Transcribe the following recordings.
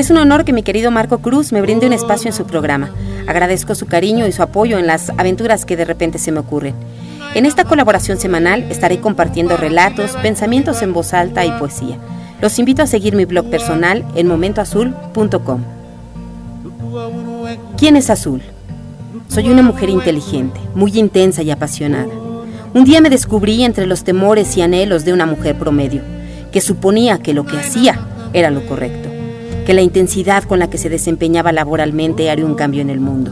Es un honor que mi querido Marco Cruz me brinde un espacio en su programa. Agradezco su cariño y su apoyo en las aventuras que de repente se me ocurren. En esta colaboración semanal estaré compartiendo relatos, pensamientos en voz alta y poesía. Los invito a seguir mi blog personal en momentoazul.com. ¿Quién es Azul? Soy una mujer inteligente, muy intensa y apasionada. Un día me descubrí entre los temores y anhelos de una mujer promedio, que suponía que lo que hacía era lo correcto que la intensidad con la que se desempeñaba laboralmente haría un cambio en el mundo,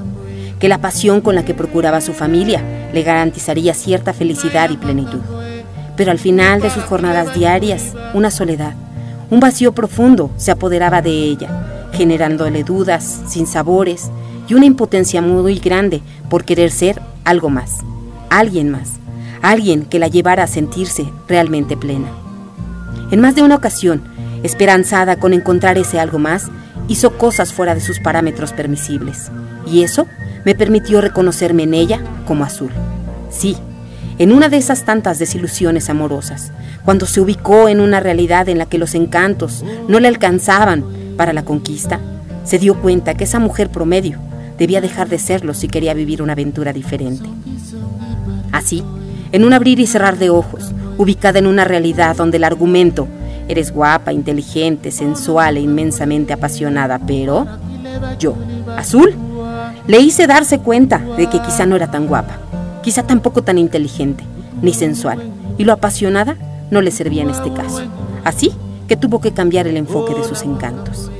que la pasión con la que procuraba su familia le garantizaría cierta felicidad y plenitud. Pero al final de sus jornadas diarias, una soledad, un vacío profundo se apoderaba de ella, generándole dudas, sinsabores y una impotencia muy grande por querer ser algo más, alguien más, alguien que la llevara a sentirse realmente plena. En más de una ocasión, Esperanzada con encontrar ese algo más, hizo cosas fuera de sus parámetros permisibles. Y eso me permitió reconocerme en ella como azul. Sí, en una de esas tantas desilusiones amorosas, cuando se ubicó en una realidad en la que los encantos no le alcanzaban para la conquista, se dio cuenta que esa mujer promedio debía dejar de serlo si quería vivir una aventura diferente. Así, en un abrir y cerrar de ojos, ubicada en una realidad donde el argumento Eres guapa, inteligente, sensual e inmensamente apasionada, pero yo, azul, le hice darse cuenta de que quizá no era tan guapa, quizá tampoco tan inteligente, ni sensual, y lo apasionada no le servía en este caso. Así que tuvo que cambiar el enfoque de sus encantos.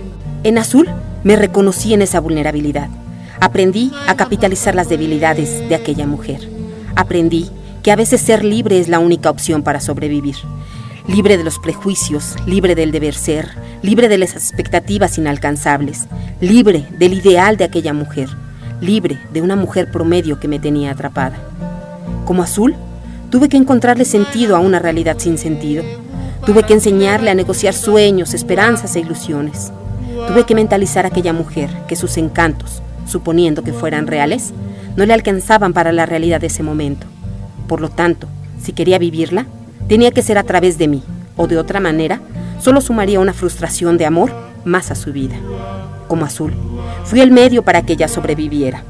En azul me reconocí en esa vulnerabilidad. Aprendí a capitalizar las debilidades de aquella mujer. Aprendí que a veces ser libre es la única opción para sobrevivir libre de los prejuicios, libre del deber ser, libre de las expectativas inalcanzables, libre del ideal de aquella mujer, libre de una mujer promedio que me tenía atrapada. Como azul, tuve que encontrarle sentido a una realidad sin sentido. Tuve que enseñarle a negociar sueños, esperanzas e ilusiones. Tuve que mentalizar a aquella mujer que sus encantos, suponiendo que fueran reales, no le alcanzaban para la realidad de ese momento. Por lo tanto, si quería vivirla, tenía que ser a través de mí, o de otra manera, solo sumaría una frustración de amor más a su vida. Como azul, fui el medio para que ella sobreviviera.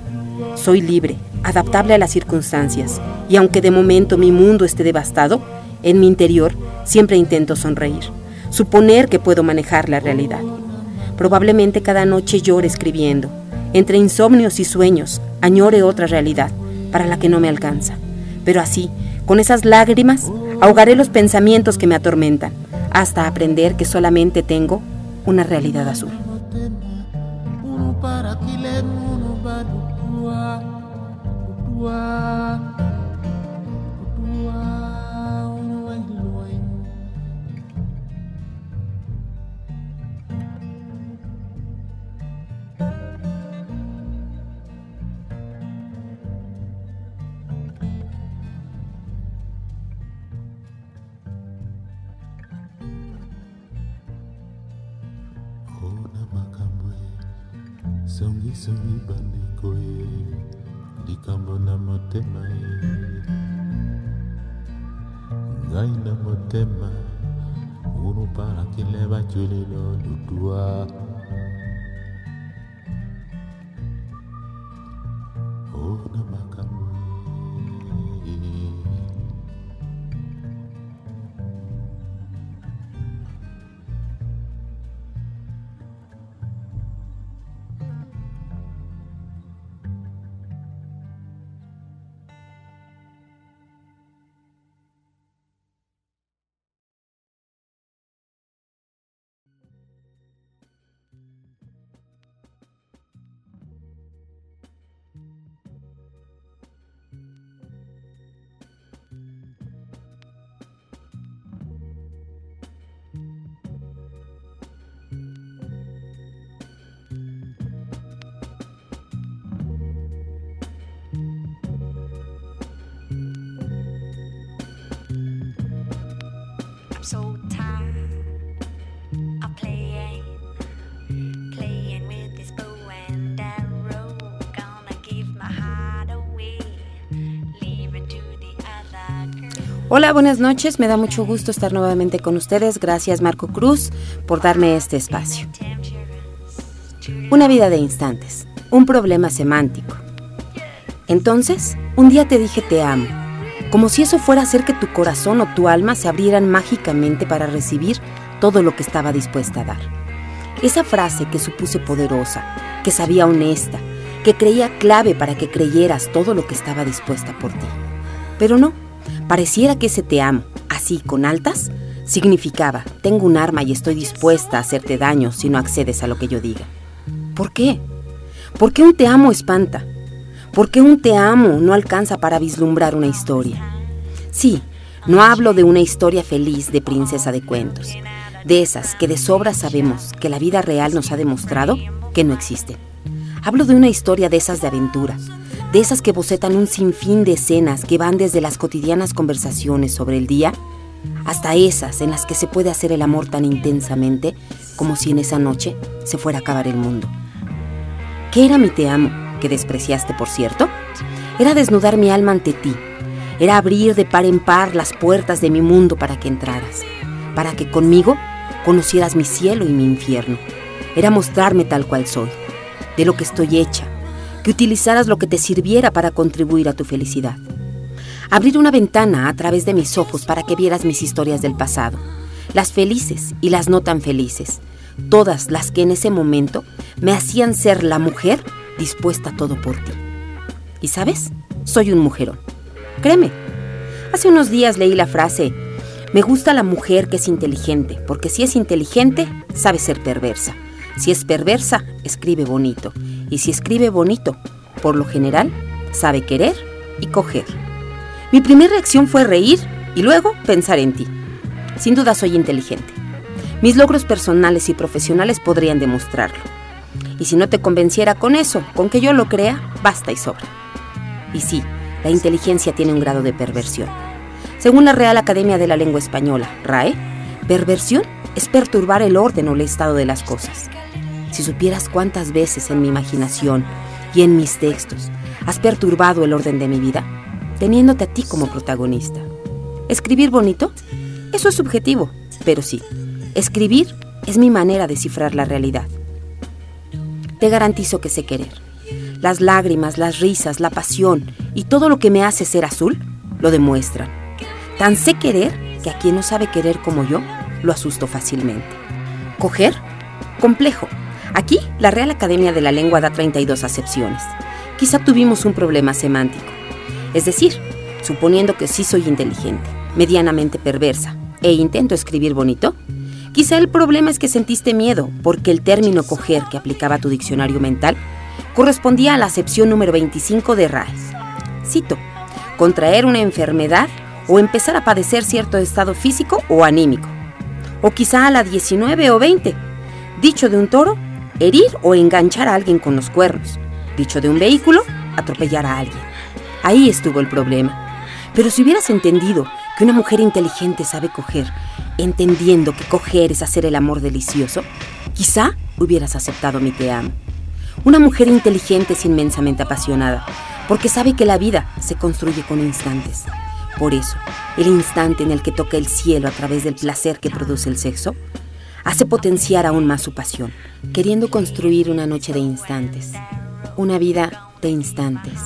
Soy libre, adaptable a las circunstancias, y aunque de momento mi mundo esté devastado, en mi interior siempre intento sonreír, suponer que puedo manejar la realidad. Probablemente cada noche llore escribiendo, entre insomnios y sueños, añore otra realidad para la que no me alcanza. Pero así, con esas lágrimas, Ahogaré los pensamientos que me atormentan hasta aprender que solamente tengo una realidad azul. miso mibandeko ye likambo na motema ye ngai na motema chuli parakile baculilo Hola, buenas noches. Me da mucho gusto estar nuevamente con ustedes. Gracias, Marco Cruz, por darme este espacio. Una vida de instantes, un problema semántico. Entonces, un día te dije te amo como si eso fuera a hacer que tu corazón o tu alma se abrieran mágicamente para recibir todo lo que estaba dispuesta a dar. Esa frase que supuse poderosa, que sabía honesta, que creía clave para que creyeras todo lo que estaba dispuesta por ti. Pero no, Pareciera que ese te amo, así con altas, significaba, tengo un arma y estoy dispuesta a hacerte daño si no accedes a lo que yo diga. ¿Por qué? ¿Por qué un te amo espanta? ¿Por qué un te amo no alcanza para vislumbrar una historia? Sí, no hablo de una historia feliz de princesa de cuentos, de esas que de sobra sabemos que la vida real nos ha demostrado que no existen. Hablo de una historia de esas de aventura, de esas que bocetan un sinfín de escenas que van desde las cotidianas conversaciones sobre el día hasta esas en las que se puede hacer el amor tan intensamente como si en esa noche se fuera a acabar el mundo. ¿Qué era mi te amo, que despreciaste, por cierto? Era desnudar mi alma ante ti, era abrir de par en par las puertas de mi mundo para que entraras, para que conmigo conocieras mi cielo y mi infierno. Era mostrarme tal cual soy, de lo que estoy hecha, que utilizaras lo que te sirviera para contribuir a tu felicidad. Abrir una ventana a través de mis ojos para que vieras mis historias del pasado, las felices y las no tan felices, todas las que en ese momento me hacían ser la mujer dispuesta a todo por ti. Y sabes, soy un mujerón. Créeme. Hace unos días leí la frase, me gusta la mujer que es inteligente, porque si es inteligente, sabe ser perversa. Si es perversa, escribe bonito. Y si escribe bonito, por lo general, sabe querer y coger. Mi primera reacción fue reír y luego pensar en ti. Sin duda soy inteligente. Mis logros personales y profesionales podrían demostrarlo. Y si no te convenciera con eso, con que yo lo crea, basta y sobra. Y sí, la inteligencia tiene un grado de perversión. Según la Real Academia de la Lengua Española, RAE, perversión es perturbar el orden o el estado de las cosas. Si supieras cuántas veces en mi imaginación y en mis textos has perturbado el orden de mi vida, teniéndote a ti como protagonista. ¿Escribir bonito? Eso es subjetivo, pero sí, escribir es mi manera de cifrar la realidad. Te garantizo que sé querer. Las lágrimas, las risas, la pasión y todo lo que me hace ser azul lo demuestran. Tan sé querer que a quien no sabe querer como yo, lo asusto fácilmente. ¿Coger? Complejo, Aquí, la Real Academia de la Lengua da 32 acepciones. Quizá tuvimos un problema semántico. Es decir, suponiendo que sí soy inteligente, medianamente perversa, e intento escribir bonito, quizá el problema es que sentiste miedo porque el término coger que aplicaba tu diccionario mental correspondía a la acepción número 25 de RAE. Cito, contraer una enfermedad o empezar a padecer cierto estado físico o anímico. O quizá a la 19 o 20. Dicho de un toro, herir o enganchar a alguien con los cuernos. Dicho de un vehículo, atropellar a alguien. Ahí estuvo el problema. Pero si hubieras entendido que una mujer inteligente sabe coger, entendiendo que coger es hacer el amor delicioso, quizá hubieras aceptado mi te amo. Una mujer inteligente es inmensamente apasionada, porque sabe que la vida se construye con instantes. Por eso, el instante en el que toca el cielo a través del placer que produce el sexo, hace potenciar aún más su pasión, queriendo construir una noche de instantes, una vida de instantes.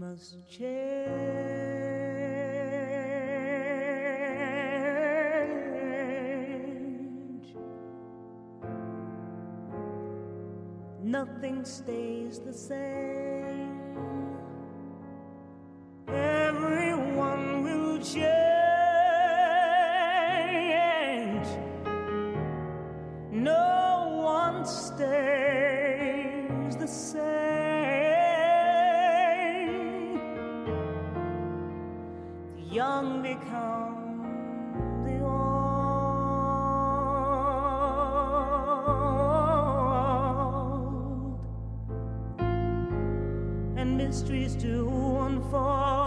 Must change. Nothing stays the same. Everyone will change.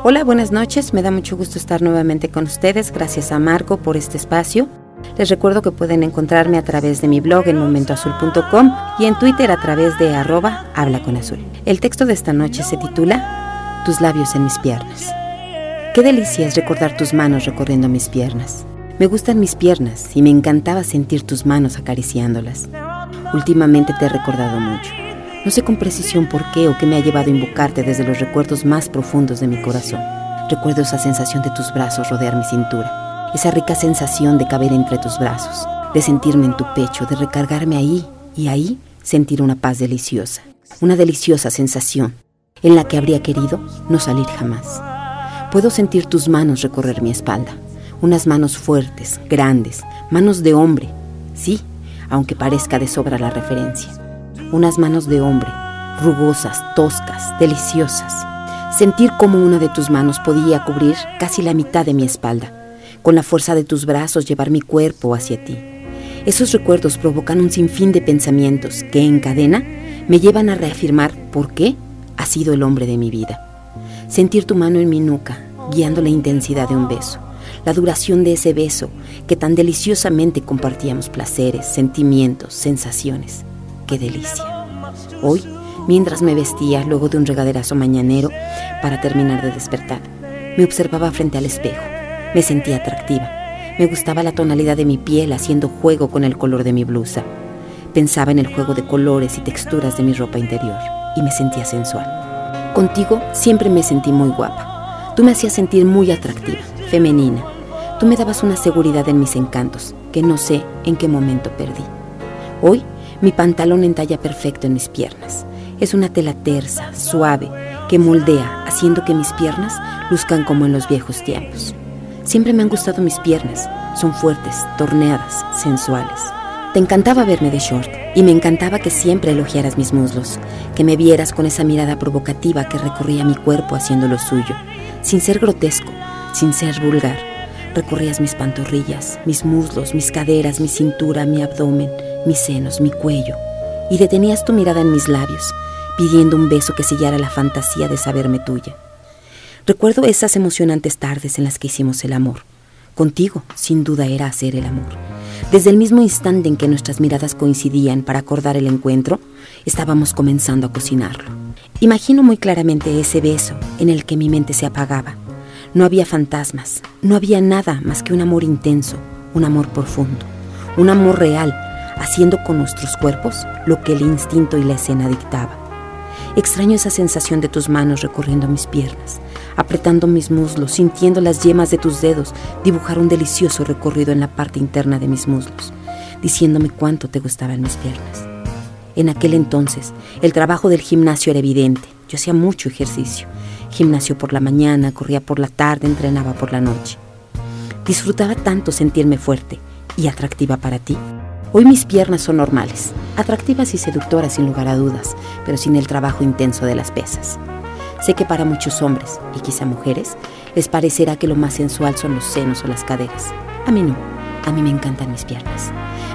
Hola, buenas noches. Me da mucho gusto estar nuevamente con ustedes. Gracias a Marco por este espacio. Les recuerdo que pueden encontrarme a través de mi blog en momentoazul.com y en Twitter a través de arroba habla con azul. El texto de esta noche se titula Tus labios en mis piernas. Qué delicia es recordar tus manos recorriendo mis piernas. Me gustan mis piernas y me encantaba sentir tus manos acariciándolas. Últimamente te he recordado mucho. No sé con precisión por qué o qué me ha llevado a invocarte desde los recuerdos más profundos de mi corazón. Recuerdo esa sensación de tus brazos rodear mi cintura esa rica sensación de caber entre tus brazos, de sentirme en tu pecho, de recargarme ahí y ahí sentir una paz deliciosa, una deliciosa sensación en la que habría querido no salir jamás. Puedo sentir tus manos recorrer mi espalda, unas manos fuertes, grandes, manos de hombre, sí, aunque parezca de sobra la referencia, unas manos de hombre, rugosas, toscas, deliciosas. Sentir como una de tus manos podía cubrir casi la mitad de mi espalda con la fuerza de tus brazos llevar mi cuerpo hacia ti. Esos recuerdos provocan un sinfín de pensamientos que en cadena me llevan a reafirmar por qué has sido el hombre de mi vida. Sentir tu mano en mi nuca, guiando la intensidad de un beso, la duración de ese beso que tan deliciosamente compartíamos placeres, sentimientos, sensaciones. ¡Qué delicia! Hoy, mientras me vestía luego de un regaderazo mañanero para terminar de despertar, me observaba frente al espejo me sentía atractiva. Me gustaba la tonalidad de mi piel haciendo juego con el color de mi blusa. Pensaba en el juego de colores y texturas de mi ropa interior y me sentía sensual. Contigo siempre me sentí muy guapa. Tú me hacías sentir muy atractiva, femenina. Tú me dabas una seguridad en mis encantos que no sé en qué momento perdí. Hoy mi pantalón entalla perfecto en mis piernas. Es una tela tersa, suave, que moldea, haciendo que mis piernas luzcan como en los viejos tiempos. Siempre me han gustado mis piernas. Son fuertes, torneadas, sensuales. Te encantaba verme de short y me encantaba que siempre elogiaras mis muslos, que me vieras con esa mirada provocativa que recorría mi cuerpo haciendo lo suyo, sin ser grotesco, sin ser vulgar. Recorrías mis pantorrillas, mis muslos, mis caderas, mi cintura, mi abdomen, mis senos, mi cuello, y detenías tu mirada en mis labios, pidiendo un beso que sellara la fantasía de saberme tuya. Recuerdo esas emocionantes tardes en las que hicimos el amor. Contigo, sin duda, era hacer el amor. Desde el mismo instante en que nuestras miradas coincidían para acordar el encuentro, estábamos comenzando a cocinarlo. Imagino muy claramente ese beso en el que mi mente se apagaba. No había fantasmas, no había nada más que un amor intenso, un amor profundo, un amor real, haciendo con nuestros cuerpos lo que el instinto y la escena dictaba. Extraño esa sensación de tus manos recorriendo mis piernas, apretando mis muslos, sintiendo las yemas de tus dedos dibujar un delicioso recorrido en la parte interna de mis muslos, diciéndome cuánto te gustaban mis piernas. En aquel entonces, el trabajo del gimnasio era evidente. Yo hacía mucho ejercicio. Gimnasio por la mañana, corría por la tarde, entrenaba por la noche. Disfrutaba tanto sentirme fuerte y atractiva para ti. Hoy mis piernas son normales, atractivas y seductoras sin lugar a dudas, pero sin el trabajo intenso de las pesas. Sé que para muchos hombres, y quizá mujeres, les parecerá que lo más sensual son los senos o las caderas. A mí no, a mí me encantan mis piernas.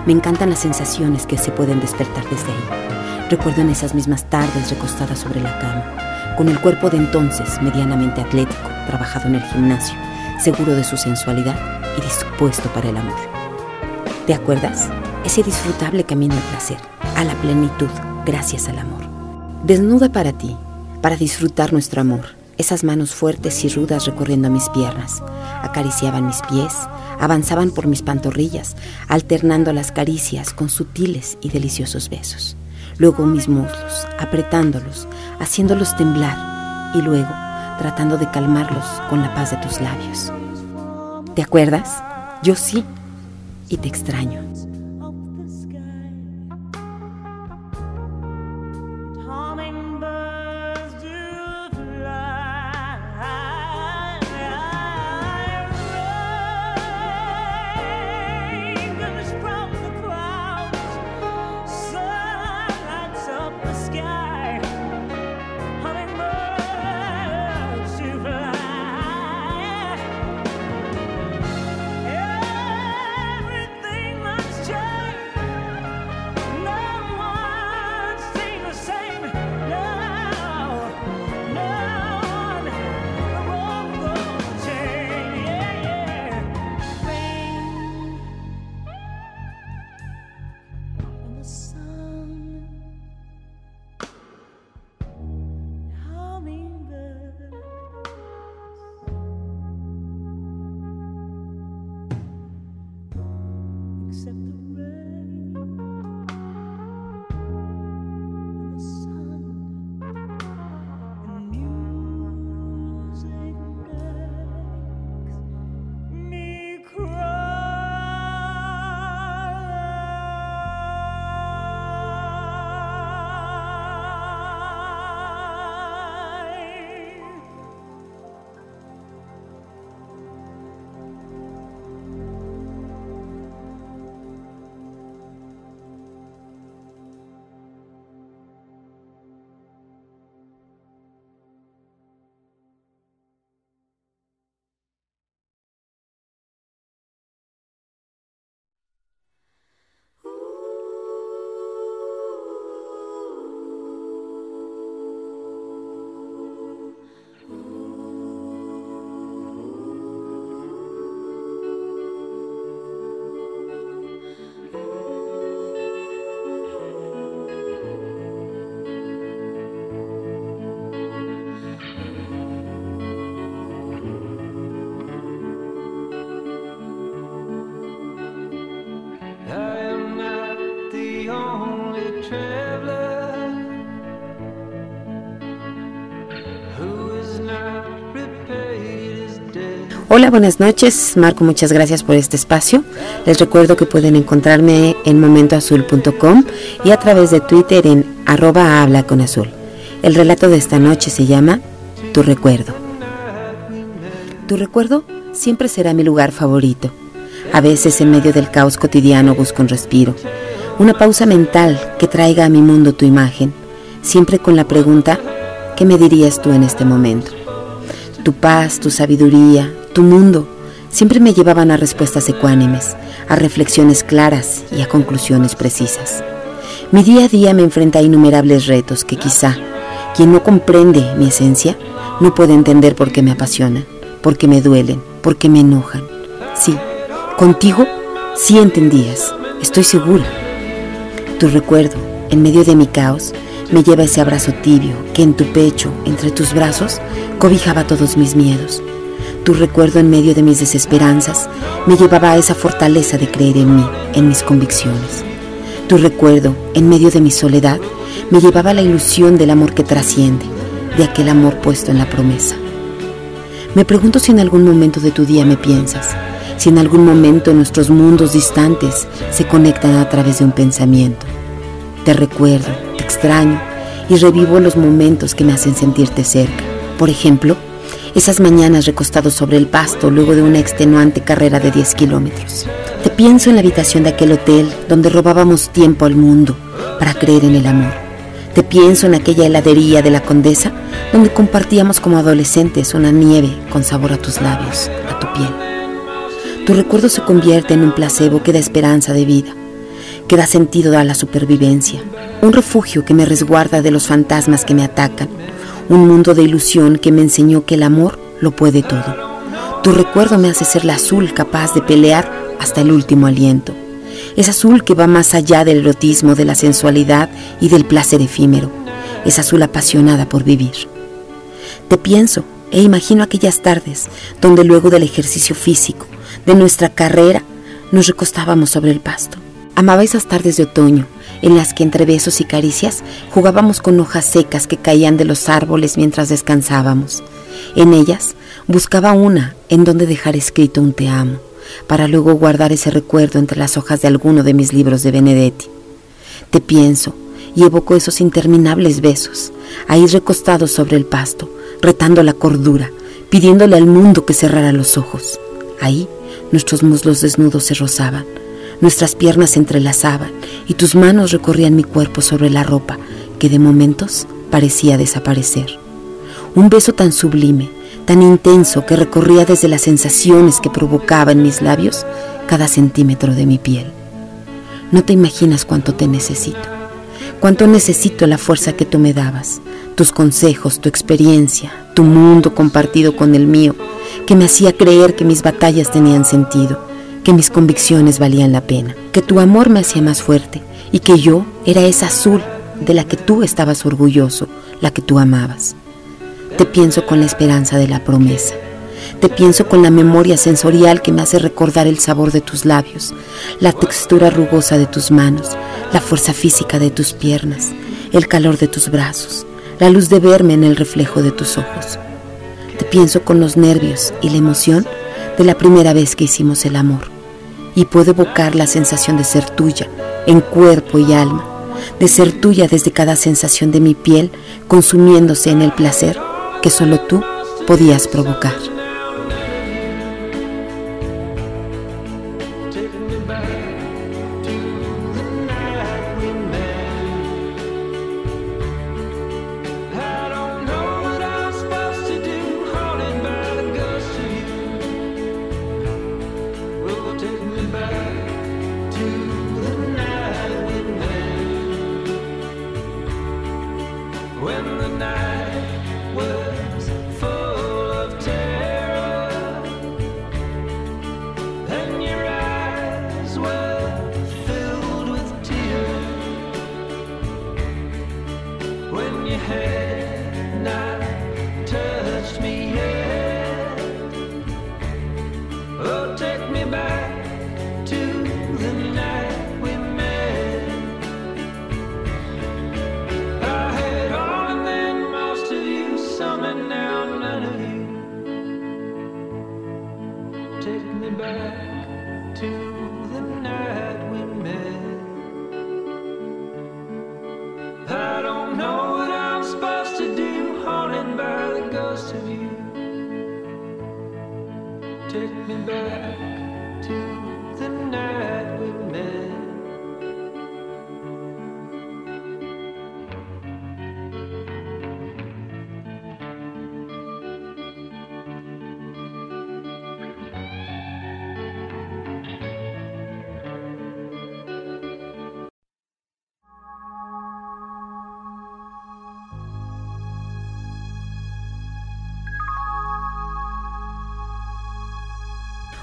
Me encantan las sensaciones que se pueden despertar desde ahí. Recuerdo en esas mismas tardes recostada sobre la cama, con el cuerpo de entonces medianamente atlético, trabajado en el gimnasio, seguro de su sensualidad y dispuesto para el amor. ¿Te acuerdas? Ese disfrutable camino al placer, a la plenitud, gracias al amor. Desnuda para ti, para disfrutar nuestro amor. Esas manos fuertes y rudas recorriendo mis piernas, acariciaban mis pies, avanzaban por mis pantorrillas, alternando las caricias con sutiles y deliciosos besos. Luego mis muslos, apretándolos, haciéndolos temblar y luego tratando de calmarlos con la paz de tus labios. ¿Te acuerdas? Yo sí, y te extraño. Hola, buenas noches. Marco, muchas gracias por este espacio. Les recuerdo que pueden encontrarme en momentoazul.com y a través de Twitter en arroba habla con azul. El relato de esta noche se llama Tu recuerdo. Tu recuerdo siempre será mi lugar favorito. A veces en medio del caos cotidiano busco un respiro, una pausa mental que traiga a mi mundo tu imagen, siempre con la pregunta, ¿qué me dirías tú en este momento? Tu paz, tu sabiduría, tu mundo, siempre me llevaban a respuestas ecuánimes, a reflexiones claras y a conclusiones precisas. Mi día a día me enfrenta a innumerables retos que quizá quien no comprende mi esencia no puede entender por qué me apasionan, por qué me duelen, por qué me enojan. Sí, contigo sí entendías, estoy segura. Tu recuerdo, en medio de mi caos, me lleva ese abrazo tibio que en tu pecho, entre tus brazos, cobijaba todos mis miedos. Tu recuerdo en medio de mis desesperanzas me llevaba a esa fortaleza de creer en mí, en mis convicciones. Tu recuerdo, en medio de mi soledad, me llevaba a la ilusión del amor que trasciende, de aquel amor puesto en la promesa. Me pregunto si en algún momento de tu día me piensas, si en algún momento nuestros mundos distantes se conectan a través de un pensamiento. Te recuerdo, te extraño y revivo los momentos que me hacen sentirte cerca. Por ejemplo, esas mañanas recostados sobre el pasto luego de una extenuante carrera de 10 kilómetros. Te pienso en la habitación de aquel hotel donde robábamos tiempo al mundo para creer en el amor. Te pienso en aquella heladería de la Condesa donde compartíamos como adolescentes una nieve con sabor a tus labios, a tu piel. Tu recuerdo se convierte en un placebo que da esperanza de vida, que da sentido a la supervivencia, un refugio que me resguarda de los fantasmas que me atacan, un mundo de ilusión que me enseñó que el amor lo puede todo. Tu recuerdo me hace ser la azul capaz de pelear hasta el último aliento. Es azul que va más allá del erotismo, de la sensualidad y del placer efímero. Es azul apasionada por vivir. Te pienso e imagino aquellas tardes donde luego del ejercicio físico, de nuestra carrera, nos recostábamos sobre el pasto. Amaba esas tardes de otoño, en las que entre besos y caricias jugábamos con hojas secas que caían de los árboles mientras descansábamos. En ellas buscaba una en donde dejar escrito un te amo, para luego guardar ese recuerdo entre las hojas de alguno de mis libros de Benedetti. Te pienso y evoco esos interminables besos, ahí recostados sobre el pasto, retando la cordura, pidiéndole al mundo que cerrara los ojos. Ahí nuestros muslos desnudos se rozaban, nuestras piernas se entrelazaban y tus manos recorrían mi cuerpo sobre la ropa que de momentos parecía desaparecer. Un beso tan sublime, tan intenso que recorría desde las sensaciones que provocaba en mis labios cada centímetro de mi piel. No te imaginas cuánto te necesito, cuánto necesito la fuerza que tú me dabas, tus consejos, tu experiencia, tu mundo compartido con el mío, que me hacía creer que mis batallas tenían sentido, que mis convicciones valían la pena, que tu amor me hacía más fuerte y que yo era esa azul de la que tú estabas orgulloso, la que tú amabas. Te pienso con la esperanza de la promesa. Te pienso con la memoria sensorial que me hace recordar el sabor de tus labios, la textura rugosa de tus manos, la fuerza física de tus piernas, el calor de tus brazos, la luz de verme en el reflejo de tus ojos. Te pienso con los nervios y la emoción de la primera vez que hicimos el amor. Y puedo evocar la sensación de ser tuya, en cuerpo y alma, de ser tuya desde cada sensación de mi piel, consumiéndose en el placer que solo tú podías provocar.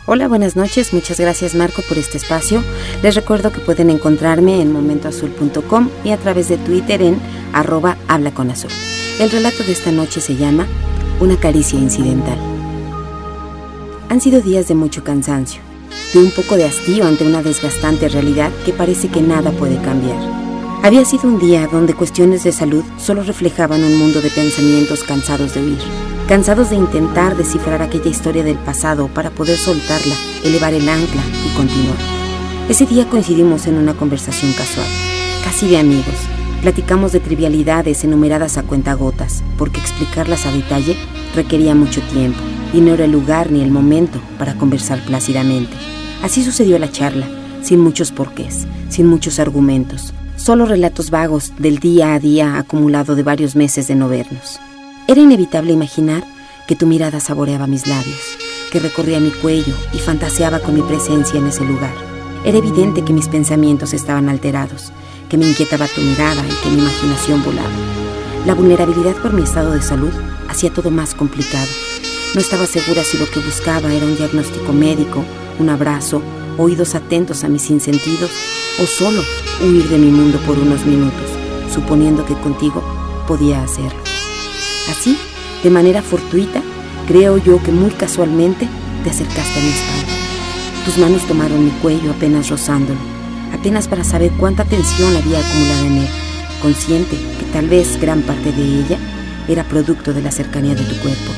Hola, buenas noches. Muchas gracias Marco por este espacio. Les recuerdo que pueden encontrarme en momentoazul.com y a través de Twitter en arroba habla. El relato de esta noche se llama Una caricia incidental. Han sido días de mucho cansancio, de un poco de hastío ante una desgastante realidad que parece que nada puede cambiar. Había sido un día donde cuestiones de salud solo reflejaban un mundo de pensamientos cansados de huir cansados de intentar descifrar aquella historia del pasado para poder soltarla, elevar el ancla y continuar. Ese día coincidimos en una conversación casual, casi de amigos. Platicamos de trivialidades enumeradas a cuentagotas, porque explicarlas a detalle requería mucho tiempo y no era el lugar ni el momento para conversar plácidamente. Así sucedió la charla, sin muchos porqués, sin muchos argumentos, solo relatos vagos del día a día acumulado de varios meses de no vernos. Era inevitable imaginar que tu mirada saboreaba mis labios, que recorría mi cuello y fantaseaba con mi presencia en ese lugar. Era evidente que mis pensamientos estaban alterados, que me inquietaba tu mirada y que mi imaginación volaba. La vulnerabilidad por mi estado de salud hacía todo más complicado. No estaba segura si lo que buscaba era un diagnóstico médico, un abrazo, oídos atentos a mis sinsentidos o solo huir de mi mundo por unos minutos, suponiendo que contigo podía hacerlo. Así, de manera fortuita, creo yo que muy casualmente te acercaste a mi espalda. Tus manos tomaron mi cuello apenas rozándolo, apenas para saber cuánta tensión había acumulado en él, consciente que tal vez gran parte de ella era producto de la cercanía de tu cuerpo.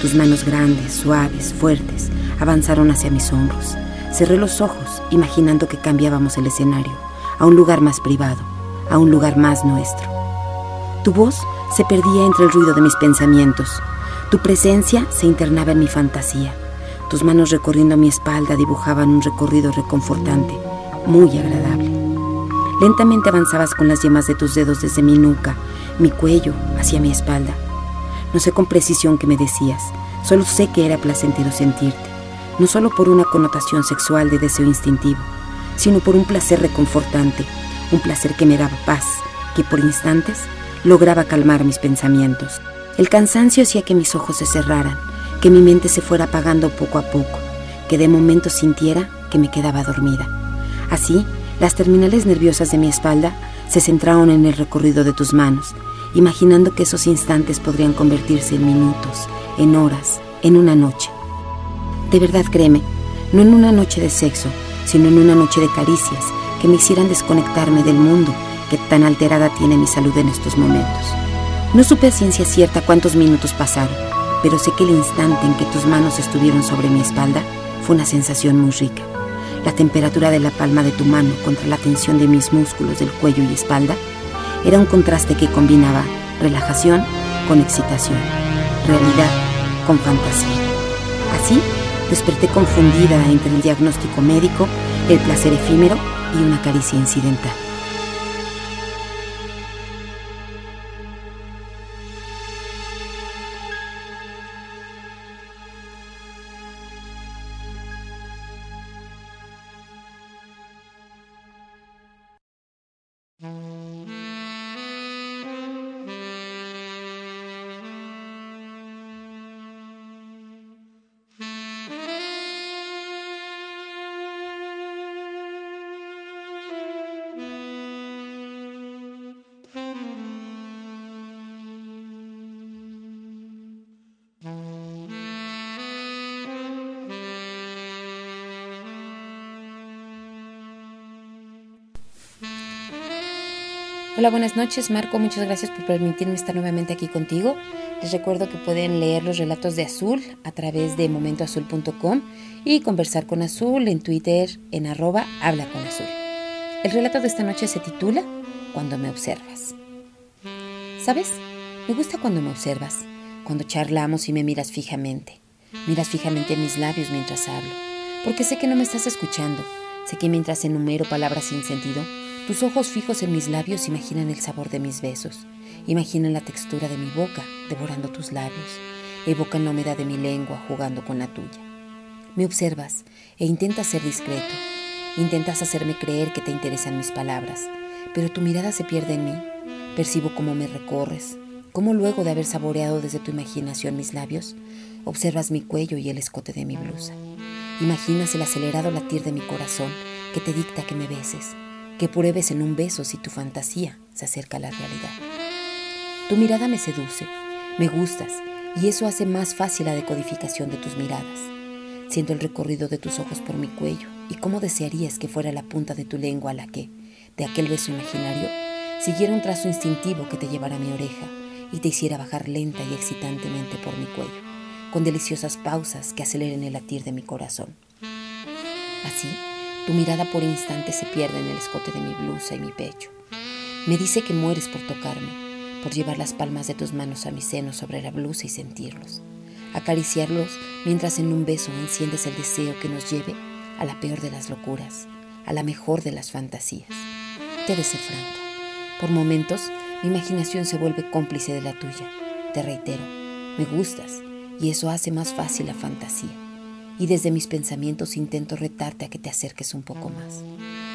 Tus manos grandes, suaves, fuertes, avanzaron hacia mis hombros. Cerré los ojos, imaginando que cambiábamos el escenario, a un lugar más privado, a un lugar más nuestro. Tu voz se perdía entre el ruido de mis pensamientos. Tu presencia se internaba en mi fantasía. Tus manos recorriendo mi espalda dibujaban un recorrido reconfortante, muy agradable. Lentamente avanzabas con las yemas de tus dedos desde mi nuca, mi cuello, hacia mi espalda. No sé con precisión qué me decías, solo sé que era placentero sentirte, no solo por una connotación sexual de deseo instintivo, sino por un placer reconfortante, un placer que me daba paz, que por instantes lograba calmar mis pensamientos. El cansancio hacía que mis ojos se cerraran, que mi mente se fuera apagando poco a poco, que de momento sintiera que me quedaba dormida. Así, las terminales nerviosas de mi espalda se centraron en el recorrido de tus manos, imaginando que esos instantes podrían convertirse en minutos, en horas, en una noche. De verdad créeme, no en una noche de sexo, sino en una noche de caricias que me hicieran desconectarme del mundo que tan alterada tiene mi salud en estos momentos. No supe a ciencia cierta cuántos minutos pasaron, pero sé que el instante en que tus manos estuvieron sobre mi espalda fue una sensación muy rica. La temperatura de la palma de tu mano contra la tensión de mis músculos del cuello y espalda era un contraste que combinaba relajación con excitación, realidad con fantasía. Así, desperté confundida entre el diagnóstico médico, el placer efímero y una caricia incidental. Hola, buenas noches Marco, muchas gracias por permitirme estar nuevamente aquí contigo. Les recuerdo que pueden leer los relatos de Azul a través de momentoazul.com y conversar con Azul en Twitter en arroba habla con Azul. El relato de esta noche se titula Cuando me observas. ¿Sabes? Me gusta cuando me observas, cuando charlamos y me miras fijamente. Miras fijamente mis labios mientras hablo, porque sé que no me estás escuchando, sé que mientras enumero palabras sin sentido, tus ojos fijos en mis labios imaginan el sabor de mis besos, imaginan la textura de mi boca devorando tus labios, evocan la humedad de mi lengua jugando con la tuya. Me observas e intentas ser discreto, intentas hacerme creer que te interesan mis palabras, pero tu mirada se pierde en mí, percibo cómo me recorres, cómo luego de haber saboreado desde tu imaginación mis labios, observas mi cuello y el escote de mi blusa. Imaginas el acelerado latir de mi corazón que te dicta que me beses, que pruebes en un beso si tu fantasía se acerca a la realidad. Tu mirada me seduce, me gustas y eso hace más fácil la decodificación de tus miradas. Siento el recorrido de tus ojos por mi cuello y cómo desearías que fuera la punta de tu lengua la que, de aquel beso imaginario, siguiera un trazo instintivo que te llevara a mi oreja y te hiciera bajar lenta y excitantemente por mi cuello, con deliciosas pausas que aceleren el latir de mi corazón. Así, tu mirada por instante se pierde en el escote de mi blusa y mi pecho. Me dice que mueres por tocarme, por llevar las palmas de tus manos a mi seno sobre la blusa y sentirlos, acariciarlos mientras en un beso enciendes el deseo que nos lleve a la peor de las locuras, a la mejor de las fantasías. Te de ser franca. Por momentos, mi imaginación se vuelve cómplice de la tuya. Te reitero, me gustas y eso hace más fácil la fantasía. Y desde mis pensamientos intento retarte a que te acerques un poco más,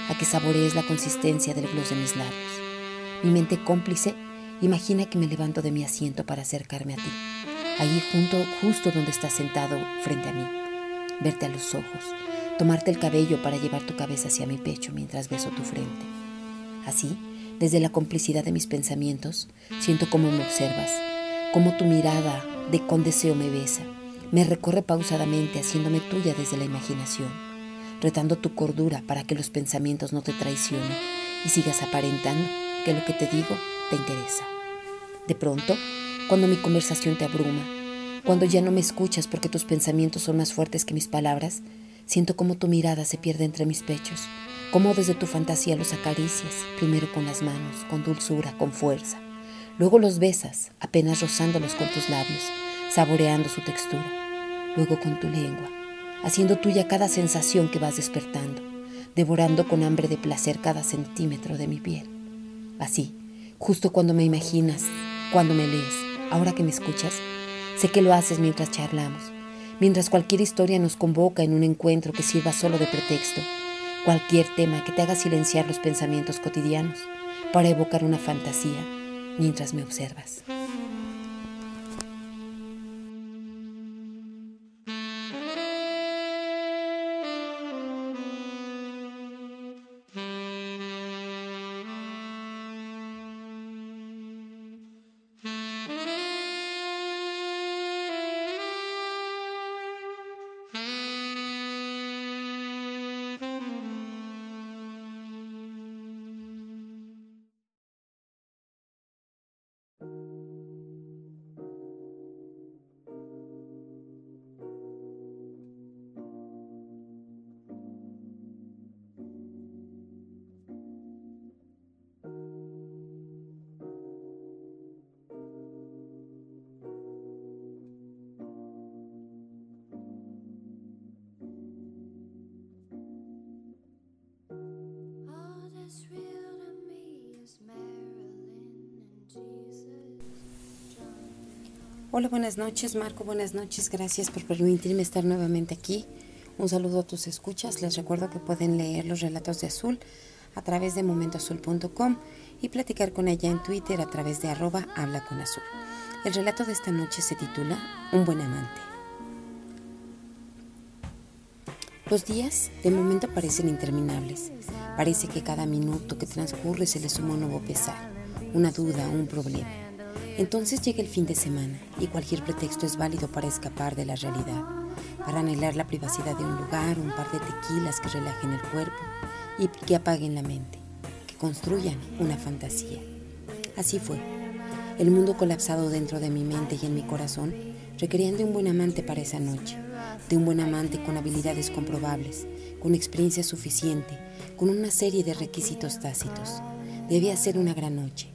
a que saborees la consistencia del gloss de mis labios. Mi mente cómplice imagina que me levanto de mi asiento para acercarme a ti, allí junto, justo donde estás sentado frente a mí, verte a los ojos, tomarte el cabello para llevar tu cabeza hacia mi pecho mientras beso tu frente. Así, desde la complicidad de mis pensamientos, siento cómo me observas, cómo tu mirada de con deseo me besa, me recorre pausadamente haciéndome tuya desde la imaginación, retando tu cordura para que los pensamientos no te traicionen y sigas aparentando que lo que te digo te interesa. De pronto, cuando mi conversación te abruma, cuando ya no me escuchas porque tus pensamientos son más fuertes que mis palabras, siento como tu mirada se pierde entre mis pechos, como desde tu fantasía los acaricias, primero con las manos, con dulzura, con fuerza. Luego los besas, apenas rozándolos con tus labios, saboreando su textura. Luego con tu lengua, haciendo tuya cada sensación que vas despertando, devorando con hambre de placer cada centímetro de mi piel. Así, justo cuando me imaginas, cuando me lees, ahora que me escuchas, sé que lo haces mientras charlamos, mientras cualquier historia nos convoca en un encuentro que sirva solo de pretexto cualquier tema que te haga silenciar los pensamientos cotidianos para evocar una fantasía mientras me observas. Hola, buenas noches, Marco. Buenas noches. Gracias por permitirme estar nuevamente aquí. Un saludo a tus escuchas. Les recuerdo que pueden leer los relatos de Azul a través de momentoazul.com y platicar con ella en Twitter a través de arroba habla con azul. El relato de esta noche se titula Un buen amante. Los días de momento parecen interminables. Parece que cada minuto que transcurre se le suma un nuevo pesar, una duda, un problema. Entonces llega el fin de semana y cualquier pretexto es válido para escapar de la realidad, para anhelar la privacidad de un lugar, un par de tequilas que relajen el cuerpo y que apaguen la mente, que construyan una fantasía. Así fue. El mundo colapsado dentro de mi mente y en mi corazón requerían de un buen amante para esa noche, de un buen amante con habilidades comprobables, con experiencia suficiente, con una serie de requisitos tácitos. Debía ser una gran noche,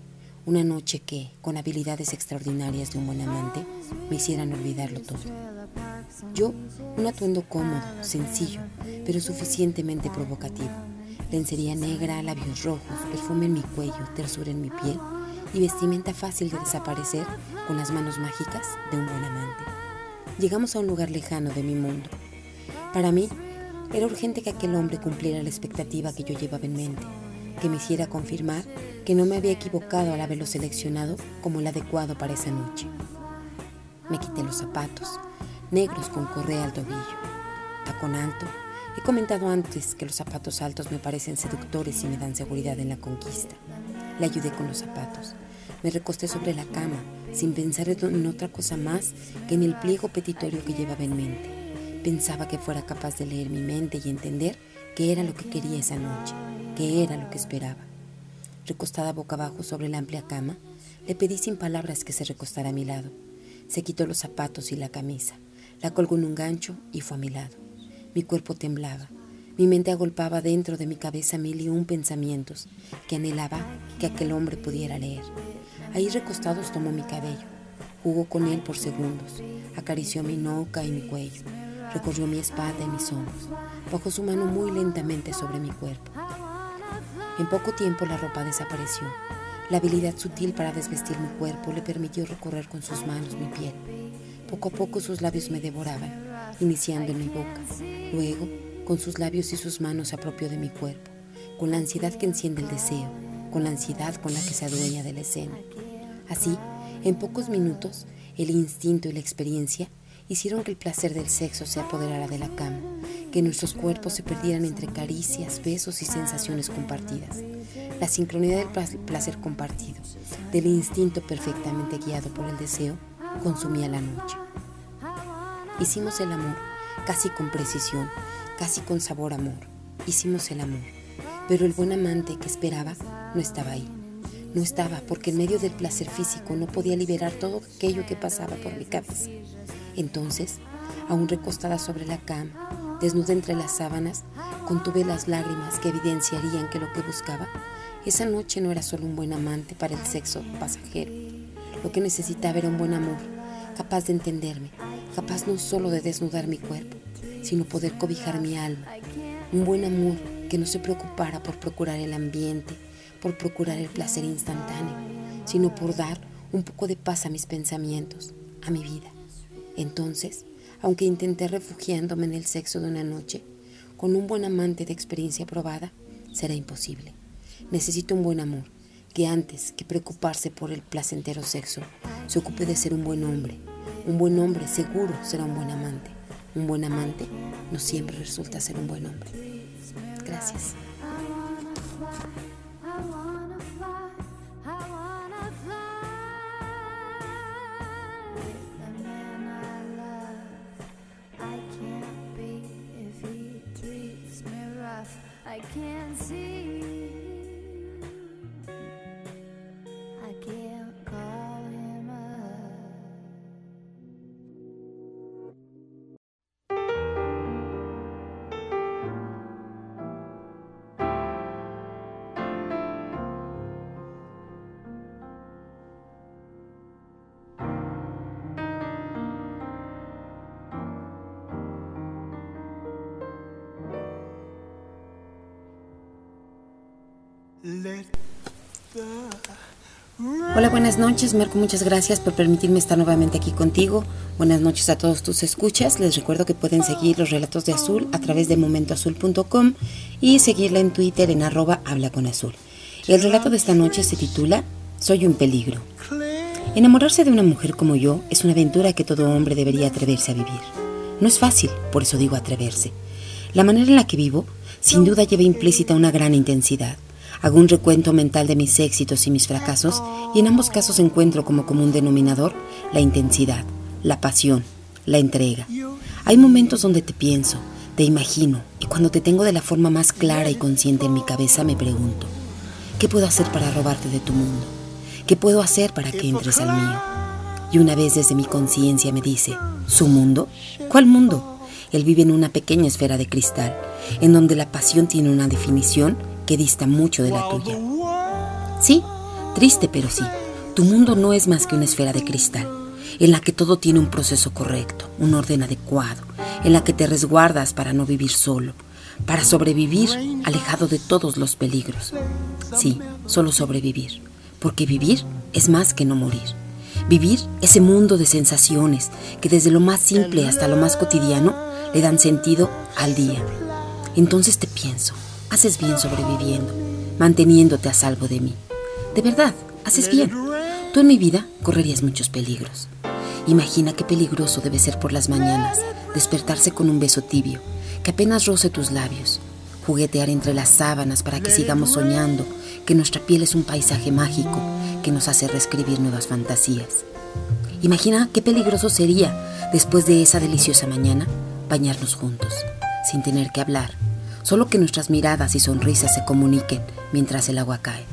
una noche que, con habilidades extraordinarias de un buen amante, me hicieran olvidarlo todo. Yo, un atuendo cómodo, sencillo, pero suficientemente provocativo. Lencería negra, labios rojos, perfume en mi cuello, tersura en mi piel y vestimenta fácil de desaparecer con las manos mágicas de un buen amante. Llegamos a un lugar lejano de mi mundo. Para mí, era urgente que aquel hombre cumpliera la expectativa que yo llevaba en mente, que me hiciera confirmar que no me había equivocado al haberlo seleccionado como el adecuado para esa noche. Me quité los zapatos, negros con correa al tobillo. tacón alto. He comentado antes que los zapatos altos me parecen seductores y me dan seguridad en la conquista. Le ayudé con los zapatos. Me recosté sobre la cama, sin pensar en otra cosa más que en el pliego petitorio que llevaba en mente. Pensaba que fuera capaz de leer mi mente y entender qué era lo que quería esa noche, qué era lo que esperaba. Recostada boca abajo sobre la amplia cama, le pedí sin palabras que se recostara a mi lado. Se quitó los zapatos y la camisa, la colgó en un gancho y fue a mi lado. Mi cuerpo temblaba, mi mente agolpaba dentro de mi cabeza mil y un pensamientos que anhelaba que aquel hombre pudiera leer. Ahí recostados tomó mi cabello, jugó con él por segundos, acarició mi nuca y mi cuello, recorrió mi espalda y mis hombros, bajó su mano muy lentamente sobre mi cuerpo. En poco tiempo la ropa desapareció. La habilidad sutil para desvestir mi cuerpo le permitió recorrer con sus manos mi piel. Poco a poco sus labios me devoraban, iniciando en mi boca. Luego, con sus labios y sus manos se apropió de mi cuerpo, con la ansiedad que enciende el deseo, con la ansiedad con la que se adueña de la escena. Así, en pocos minutos, el instinto y la experiencia hicieron que el placer del sexo se apoderara de la cama, que nuestros cuerpos se perdieran entre caricias, besos y sensaciones compartidas. La sincronidad del pla- placer compartido, del instinto perfectamente guiado por el deseo, consumía la noche. Hicimos el amor, casi con precisión, casi con sabor amor. Hicimos el amor, pero el buen amante que esperaba no estaba ahí. No estaba porque en medio del placer físico no podía liberar todo aquello que pasaba por mi cabeza. Entonces, aún recostada sobre la cama, desnuda entre las sábanas, contuve las lágrimas que evidenciarían que lo que buscaba esa noche no era solo un buen amante para el sexo pasajero. Lo que necesitaba era un buen amor, capaz de entenderme, capaz no solo de desnudar mi cuerpo, sino poder cobijar mi alma. Un buen amor que no se preocupara por procurar el ambiente, por procurar el placer instantáneo, sino por dar un poco de paz a mis pensamientos, a mi vida. Entonces, aunque intenté refugiándome en el sexo de una noche, con un buen amante de experiencia probada, será imposible. Necesito un buen amor, que antes que preocuparse por el placentero sexo, se ocupe de ser un buen hombre. Un buen hombre seguro será un buen amante. Un buen amante no siempre resulta ser un buen hombre. Gracias. See. Hola, buenas noches, Marco. Muchas gracias por permitirme estar nuevamente aquí contigo. Buenas noches a todos tus escuchas. Les recuerdo que pueden seguir los relatos de Azul a través de momentoazul.com y seguirla en Twitter en arroba habla con azul. El relato de esta noche se titula Soy un peligro. Enamorarse de una mujer como yo es una aventura que todo hombre debería atreverse a vivir. No es fácil, por eso digo atreverse. La manera en la que vivo, sin duda lleva implícita una gran intensidad. Hago un recuento mental de mis éxitos y mis fracasos y en ambos casos encuentro como común denominador la intensidad, la pasión, la entrega. Hay momentos donde te pienso, te imagino y cuando te tengo de la forma más clara y consciente en mi cabeza me pregunto, ¿qué puedo hacer para robarte de tu mundo? ¿Qué puedo hacer para que entres al mío? Y una vez desde mi conciencia me dice, ¿su mundo? ¿Cuál mundo? Él vive en una pequeña esfera de cristal, en donde la pasión tiene una definición que dista mucho de la tuya. Sí, triste pero sí, tu mundo no es más que una esfera de cristal, en la que todo tiene un proceso correcto, un orden adecuado, en la que te resguardas para no vivir solo, para sobrevivir alejado de todos los peligros. Sí, solo sobrevivir, porque vivir es más que no morir. Vivir ese mundo de sensaciones que desde lo más simple hasta lo más cotidiano le dan sentido al día. Entonces te pienso, haces bien sobreviviendo, manteniéndote a salvo de mí. De verdad, haces bien. Tú en mi vida correrías muchos peligros. Imagina qué peligroso debe ser por las mañanas despertarse con un beso tibio, que apenas roce tus labios, juguetear entre las sábanas para que sigamos soñando que nuestra piel es un paisaje mágico que nos hace reescribir nuevas fantasías. Imagina qué peligroso sería, después de esa deliciosa mañana, bañarnos juntos, sin tener que hablar, solo que nuestras miradas y sonrisas se comuniquen mientras el agua cae,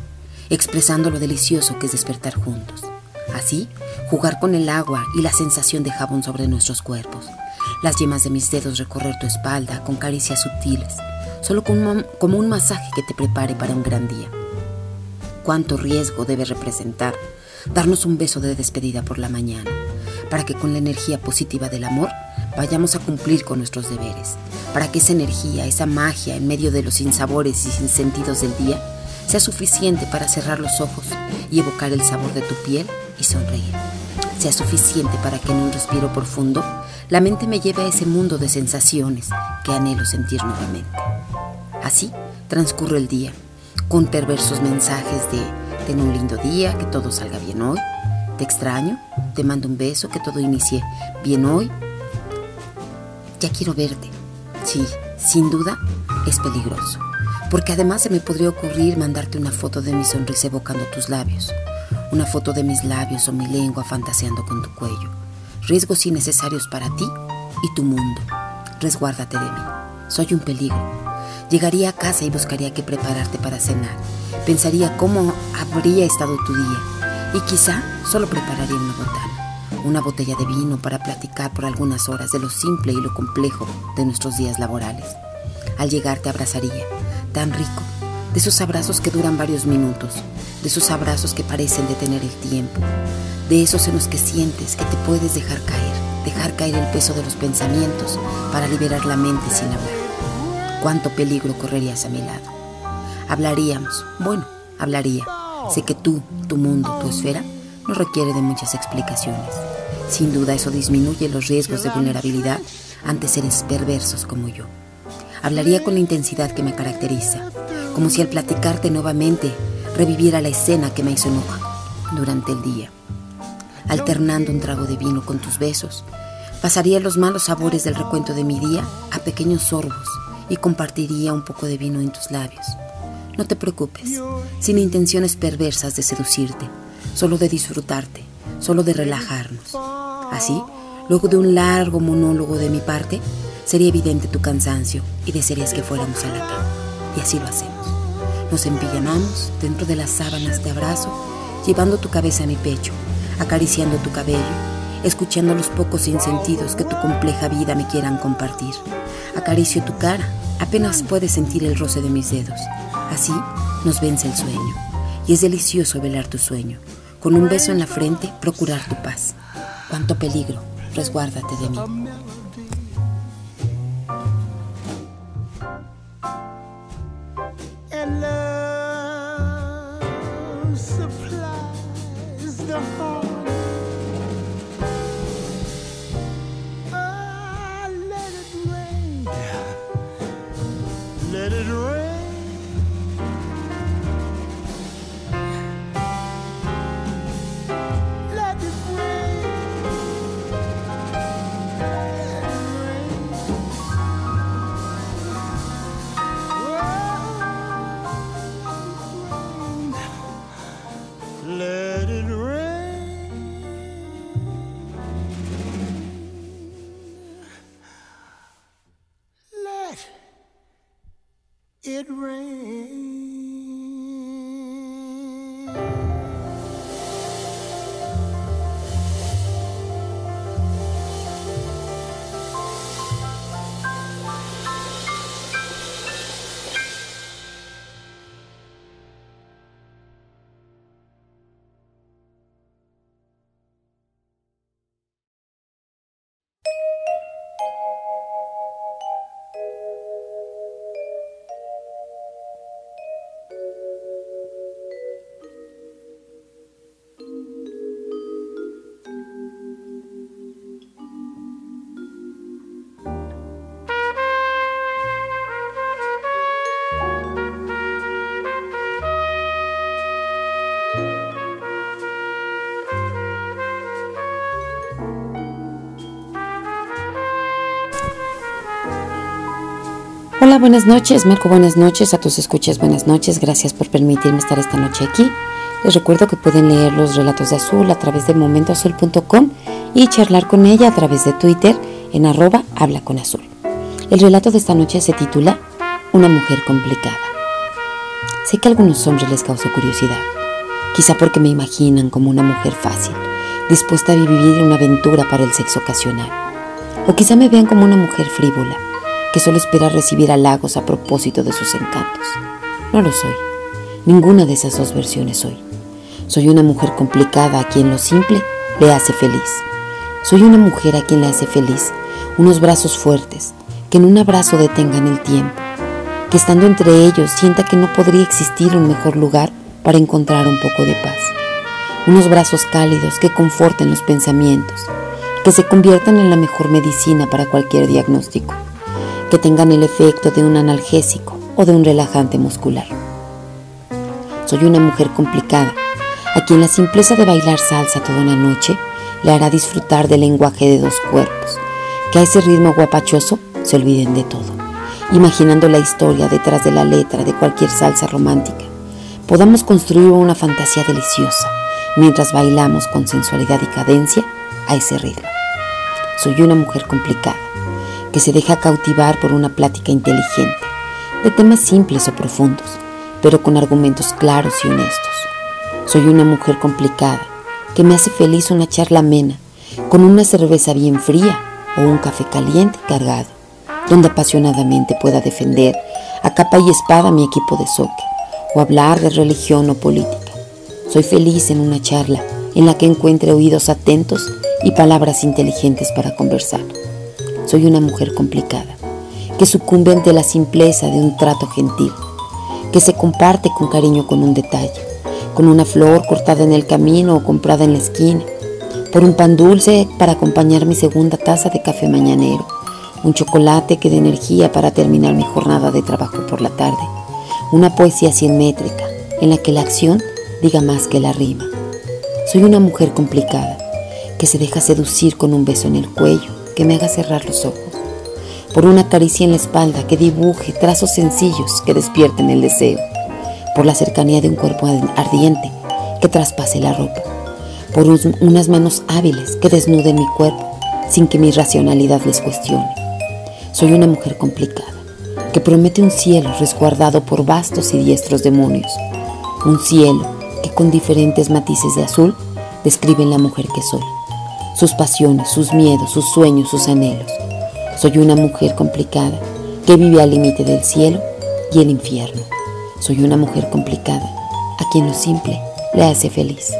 expresando lo delicioso que es despertar juntos. Así, jugar con el agua y la sensación de jabón sobre nuestros cuerpos, las yemas de mis dedos recorrer tu espalda con caricias sutiles, solo como, un masaje que te prepare para un gran día. Cuánto riesgo debe representar darnos un beso de despedida por la mañana, para que con la energía positiva del amor vayamos a cumplir con nuestros deberes, para que esa energía, esa magia en medio de los sinsabores y sinsentidos del día, sea suficiente para cerrar los ojos y evocar el sabor de tu piel y sonreír. Sea suficiente para que en un respiro profundo la mente me lleve a ese mundo de sensaciones que anhelo sentir nuevamente. Así transcurre el día, con perversos mensajes de ten un lindo día, que todo salga bien hoy, te extraño, te mando un beso, que todo inicie bien hoy. Ya quiero verte. Sí, sin duda es peligroso, porque además se me podría ocurrir mandarte una foto de mi sonrisa evocando tus labios, una foto de mis labios o mi lengua fantaseando con tu cuello. Riesgos innecesarios para ti y tu mundo. Resguárdate de mí. Soy un peligro. Llegaría a casa y buscaría qué prepararte para cenar. Pensaría cómo habría estado tu día y quizá solo prepararía una botana, una botella de vino para platicar por algunas horas de lo simple y lo complejo de nuestros días laborales. Al llegar te abrazaría, tan rico, de esos abrazos que duran varios minutos, de esos abrazos que parecen detener el tiempo, de esos en los que sientes que te puedes dejar caer, dejar caer el peso de los pensamientos para liberar la mente sin hablar. ¿Cuánto peligro correrías a mi lado? Hablaríamos, bueno, hablaría. Sé que tú, tu mundo, tu esfera, no requiere de muchas explicaciones. Sin duda eso disminuye los riesgos de vulnerabilidad ante seres perversos como yo. Hablaría con la intensidad que me caracteriza, como si al platicarte nuevamente reviviera la escena que me hizo enojar durante el día. Alternando un trago de vino con tus besos, pasaría los malos sabores del recuento de mi día a pequeños sorbos y compartiría un poco de vino en tus labios. No te preocupes, sin intenciones perversas de seducirte, solo de disfrutarte, solo de relajarnos. Así, luego de un largo monólogo de mi parte, sería evidente tu cansancio y desearías que fuéramos a la cama. Y así lo hacemos. Nos empillamamos dentro de las sábanas de abrazo, llevando tu cabeza a mi pecho, acariciando tu cabello, escuchando los pocos sinsentidos que tu compleja vida me quieran compartir. Acaricio tu cara, apenas puedes sentir el roce de mis dedos. Así nos vence el sueño. Y es delicioso velar tu sueño. Con un beso en la frente, procurar tu paz. Cuánto peligro, resguárdate de mí. Hola, buenas noches, Marco, buenas noches, a tus escuchas, buenas noches, gracias por permitirme estar esta noche aquí. Les recuerdo que pueden leer los relatos de Azul a través de momentoazul.com y charlar con ella a través de Twitter en arroba habla con azul. El relato de esta noche se titula Una mujer complicada. Sé que a algunos hombres les causó curiosidad, quizá porque me imaginan como una mujer fácil, dispuesta a vivir una aventura para el sexo ocasional, o quizá me vean como una mujer frívola, que solo espera recibir halagos a propósito de sus encantos. No lo soy. Ninguna de esas dos versiones soy. Soy una mujer complicada a quien lo simple le hace feliz. Soy una mujer a quien le hace feliz unos brazos fuertes, que en un abrazo detengan el tiempo, que estando entre ellos sienta que no podría existir un mejor lugar para encontrar un poco de paz. Unos brazos cálidos que conforten los pensamientos, que se conviertan en la mejor medicina para cualquier diagnóstico que tengan el efecto de un analgésico o de un relajante muscular. Soy una mujer complicada, a quien la simpleza de bailar salsa toda una noche le hará disfrutar del lenguaje de dos cuerpos, que a ese ritmo guapachoso se olviden de todo, imaginando la historia detrás de la letra de cualquier salsa romántica. Podamos construir una fantasía deliciosa mientras bailamos con sensualidad y cadencia a ese ritmo. Soy una mujer complicada que se deja cautivar por una plática inteligente, de temas simples o profundos, pero con argumentos claros y honestos. Soy una mujer complicada, que me hace feliz una charla amena, con una cerveza bien fría o un café caliente cargado, donde apasionadamente pueda defender a capa y espada mi equipo de soccer, o hablar de religión o política. Soy feliz en una charla en la que encuentre oídos atentos y palabras inteligentes para conversar. Soy una mujer complicada, que sucumbe ante la simpleza de un trato gentil, que se comparte con cariño con un detalle, con una flor cortada en el camino o comprada en la esquina, por un pan dulce para acompañar mi segunda taza de café mañanero, un chocolate que dé energía para terminar mi jornada de trabajo por la tarde, una poesía simétrica en la que la acción diga más que la rima. Soy una mujer complicada, que se deja seducir con un beso en el cuello, que me haga cerrar los ojos, por una caricia en la espalda que dibuje trazos sencillos que despierten el deseo, por la cercanía de un cuerpo ardiente que traspase la ropa, por unas manos hábiles que desnuden mi cuerpo sin que mi racionalidad les cuestione. Soy una mujer complicada, que promete un cielo resguardado por vastos y diestros demonios, un cielo que con diferentes matices de azul describen la mujer que soy sus pasiones, sus miedos, sus sueños, sus anhelos. Soy una mujer complicada que vive al límite del cielo y el infierno. Soy una mujer complicada a quien lo simple le hace feliz.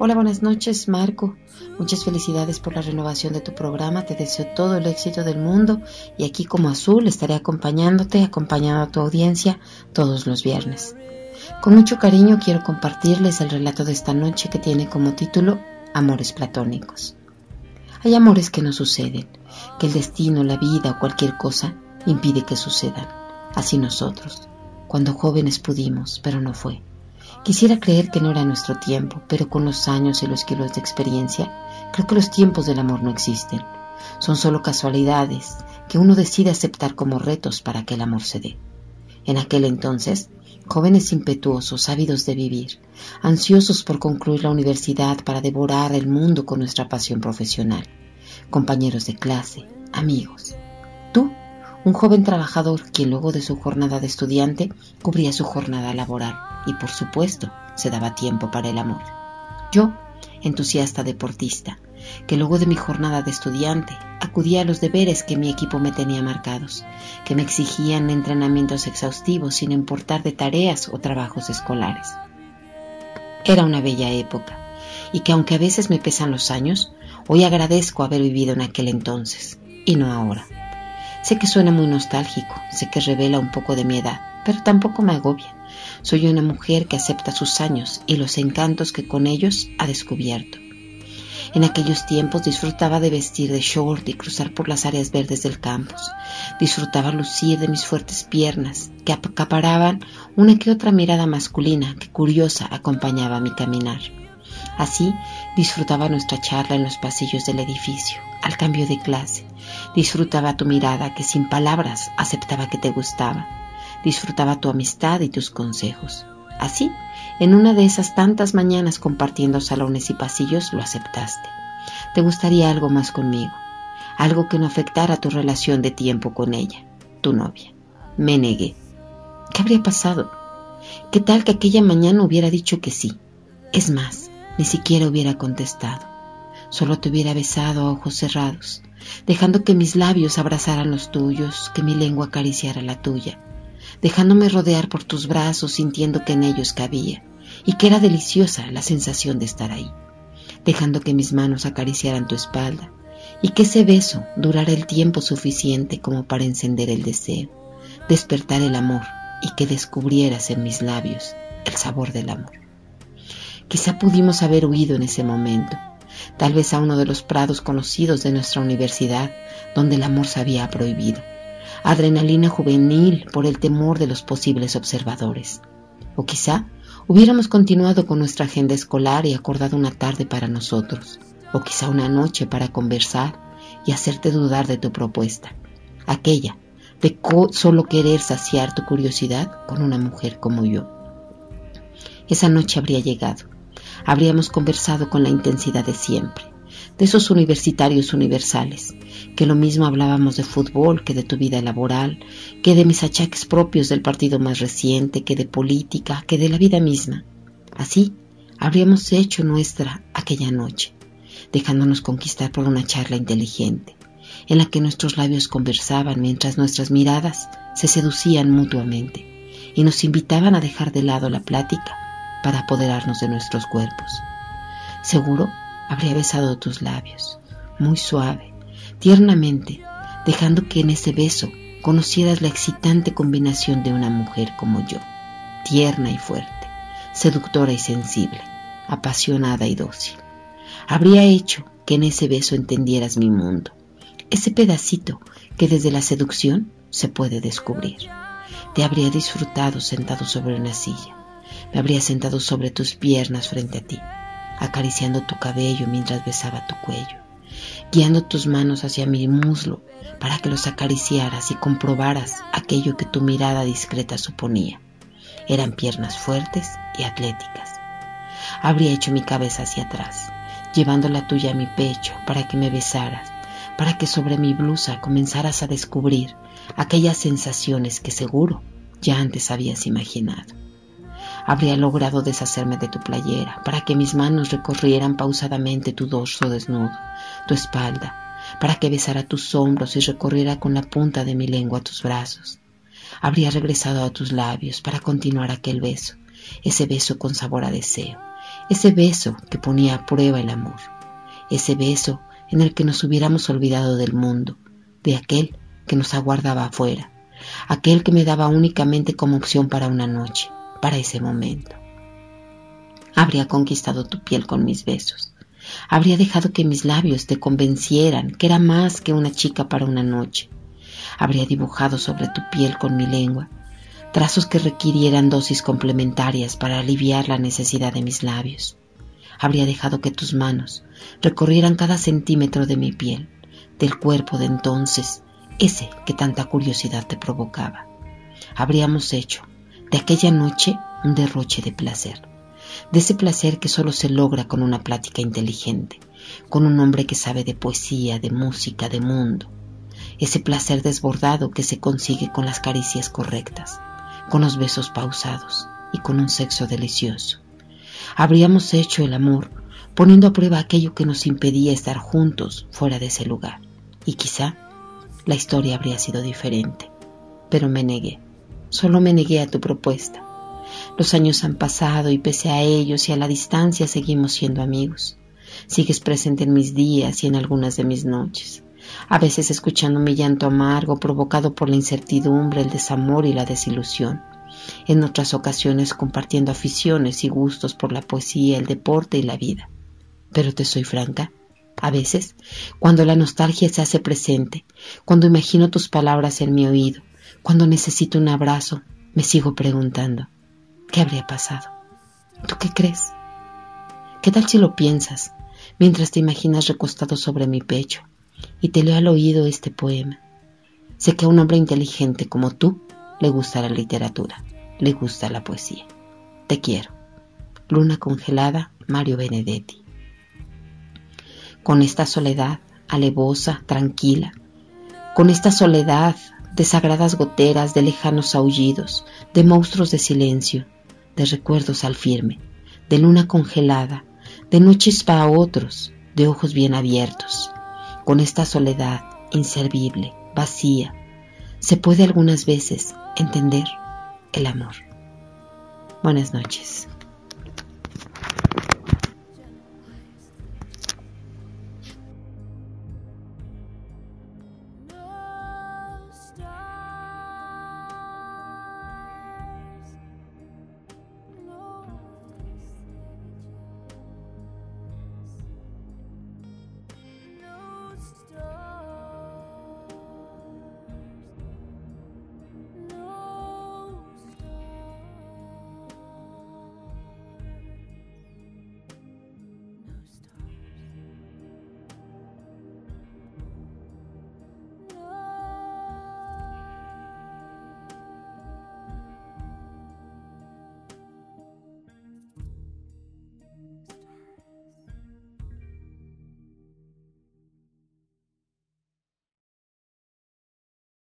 Hola, buenas noches, Marco. Muchas felicidades por la renovación de tu programa. Te deseo todo el éxito del mundo y aquí como Azul estaré acompañándote, acompañando a tu audiencia todos los viernes. Con mucho cariño quiero compartirles el relato de esta noche que tiene como título Amores platónicos. Hay amores que no suceden, que el destino, la vida o cualquier cosa impide que sucedan. Así nosotros, cuando jóvenes pudimos, pero no fue. Quisiera creer que no era nuestro tiempo, pero con los años y los kilos de experiencia, creo que los tiempos del amor no existen. Son solo casualidades que uno decide aceptar como retos para que el amor se dé. En aquel entonces, jóvenes impetuosos, ávidos de vivir, ansiosos por concluir la universidad para devorar el mundo con nuestra pasión profesional, compañeros de clase, amigos. Tú, un joven trabajador quien luego de su jornada de estudiante cubría su jornada laboral y por supuesto se daba tiempo para el amor. Yo, entusiasta deportista, que luego de mi jornada de estudiante acudía a los deberes que mi equipo me tenía marcados, que me exigían entrenamientos exhaustivos sin importar de tareas o trabajos escolares. Era una bella época, y que aunque a veces me pesan los años, hoy agradezco haber vivido en aquel entonces, y no ahora. Sé que suena muy nostálgico, sé que revela un poco de mi edad, pero tampoco me agobia. Soy una mujer que acepta sus años y los encantos que con ellos ha descubierto. En aquellos tiempos disfrutaba de vestir de short y cruzar por las áreas verdes del campus. Disfrutaba lucir de mis fuertes piernas, que acaparaban una que otra mirada masculina que curiosa acompañaba mi caminar. Así disfrutaba nuestra charla en los pasillos del edificio, al cambio de clase. Disfrutaba tu mirada que sin palabras aceptaba que te gustaba. Disfrutaba tu amistad y tus consejos. Así, en una de esas tantas mañanas compartiendo salones y pasillos, lo aceptaste. Te gustaría algo más conmigo, algo que no afectara tu relación de tiempo con ella, tu novia. Me negué. ¿Qué habría pasado? ¿Qué tal que aquella mañana hubiera dicho que sí? Es más, ni siquiera hubiera contestado. Solo te hubiera besado a ojos cerrados, dejando que mis labios abrazaran los tuyos, que mi lengua acariciara la tuya, dejándome rodear por tus brazos, sintiendo que en ellos cabía, y que era deliciosa la sensación de estar ahí, dejando que mis manos acariciaran tu espalda, y que ese beso durara el tiempo suficiente como para encender el deseo, despertar el amor, y que descubrieras en mis labios el sabor del amor. Quizá pudimos haber huido en ese momento, tal vez a uno de los prados conocidos de nuestra universidad, donde el amor se había prohibido adrenalina juvenil por el temor de los posibles observadores. O quizá hubiéramos continuado con nuestra agenda escolar y acordado una tarde para nosotros, o quizá una noche para conversar y hacerte dudar de tu propuesta, aquella de solo querer saciar tu curiosidad con una mujer como yo. Esa noche habría llegado, habríamos conversado con la intensidad de siempre, de esos universitarios universales, que lo mismo hablábamos de fútbol que de tu vida laboral, que de mis achaques propios del partido más reciente, que de política, que de la vida misma. Así habríamos hecho nuestra aquella noche, dejándonos conquistar por una charla inteligente, en la que nuestros labios conversaban mientras nuestras miradas se seducían mutuamente y nos invitaban a dejar de lado la plática para apoderarnos de nuestros cuerpos. Seguro habría besado tus labios, muy suave, tiernamente, dejando que en ese beso conocieras la excitante combinación de una mujer como yo, tierna y fuerte, seductora y sensible, apasionada y dócil. Habría hecho que en ese beso entendieras mi mundo, ese pedacito que desde la seducción se puede descubrir. Te habría disfrutado sentado sobre una silla, me habría sentado sobre tus piernas frente a ti, acariciando tu cabello mientras besaba tu cuello, guiando tus manos hacia mi muslo para que los acariciaras y comprobaras aquello que tu mirada discreta suponía. Eran piernas fuertes y atléticas. Habría hecho mi cabeza hacia atrás, llevando la tuya a mi pecho para que me besaras, para que sobre mi blusa comenzaras a descubrir aquellas sensaciones que seguro ya antes habías imaginado habría logrado deshacerme de tu playera para que mis manos recorrieran pausadamente tu dorso desnudo, tu espalda, para que besara tus hombros y recorriera con la punta de mi lengua tus brazos. Habría regresado a tus labios para continuar aquel beso, ese beso con sabor a deseo, ese beso que ponía a prueba el amor, ese beso en el que nos hubiéramos olvidado del mundo, de aquel que nos aguardaba afuera, aquel que me daba únicamente como opción para una noche, para ese momento. Habría conquistado tu piel con mis besos, habría dejado que mis labios te convencieran que era más que una chica para una noche, habría dibujado sobre tu piel con mi lengua trazos que requirieran dosis complementarias para aliviar la necesidad de mis labios. Habría dejado que tus manos recorrieran cada centímetro de mi piel, del cuerpo de entonces, ese que tanta curiosidad te provocaba. Habríamos hecho de aquella noche un derroche de placer, de ese placer que solo se logra con una plática inteligente, con un hombre que sabe de poesía, de música, de mundo, ese placer desbordado que se consigue con las caricias correctas, con los besos pausados y con un sexo delicioso. Habríamos hecho el amor poniendo a prueba aquello que nos impedía estar juntos fuera de ese lugar. Y quizá la historia habría sido diferente. Pero me negué, solo me negué a tu propuesta. Los años han pasado y pese a ellos y a la distancia seguimos siendo amigos. Sigues presente en mis días y en algunas de mis noches a veces escuchando mi llanto amargo provocado por la incertidumbre, el desamor y la desilusión. En otras ocasiones compartiendo aficiones y gustos por la poesía, el deporte y la vida. Pero te soy franca, a veces, cuando la nostalgia se hace presente, cuando imagino tus palabras en mi oído, cuando necesito un abrazo, me sigo preguntando, ¿qué habría pasado? ¿Tú qué crees? ¿Qué tal si lo piensas mientras te imaginas recostado sobre mi pecho, y te leo al oído este poema. Sé que a un hombre inteligente como tú le gusta la literatura, le gusta la poesía. Te quiero. Luna congelada, Mario Benedetti. Con esta soledad, alevosa, tranquila, con esta soledad de sagradas goteras, de lejanos aullidos, de monstruos de silencio, de recuerdos al firme, de luna congelada, de noches para otros, de ojos bien abiertos, con esta soledad inservible, vacía, se puede algunas veces entender el amor. Buenas noches.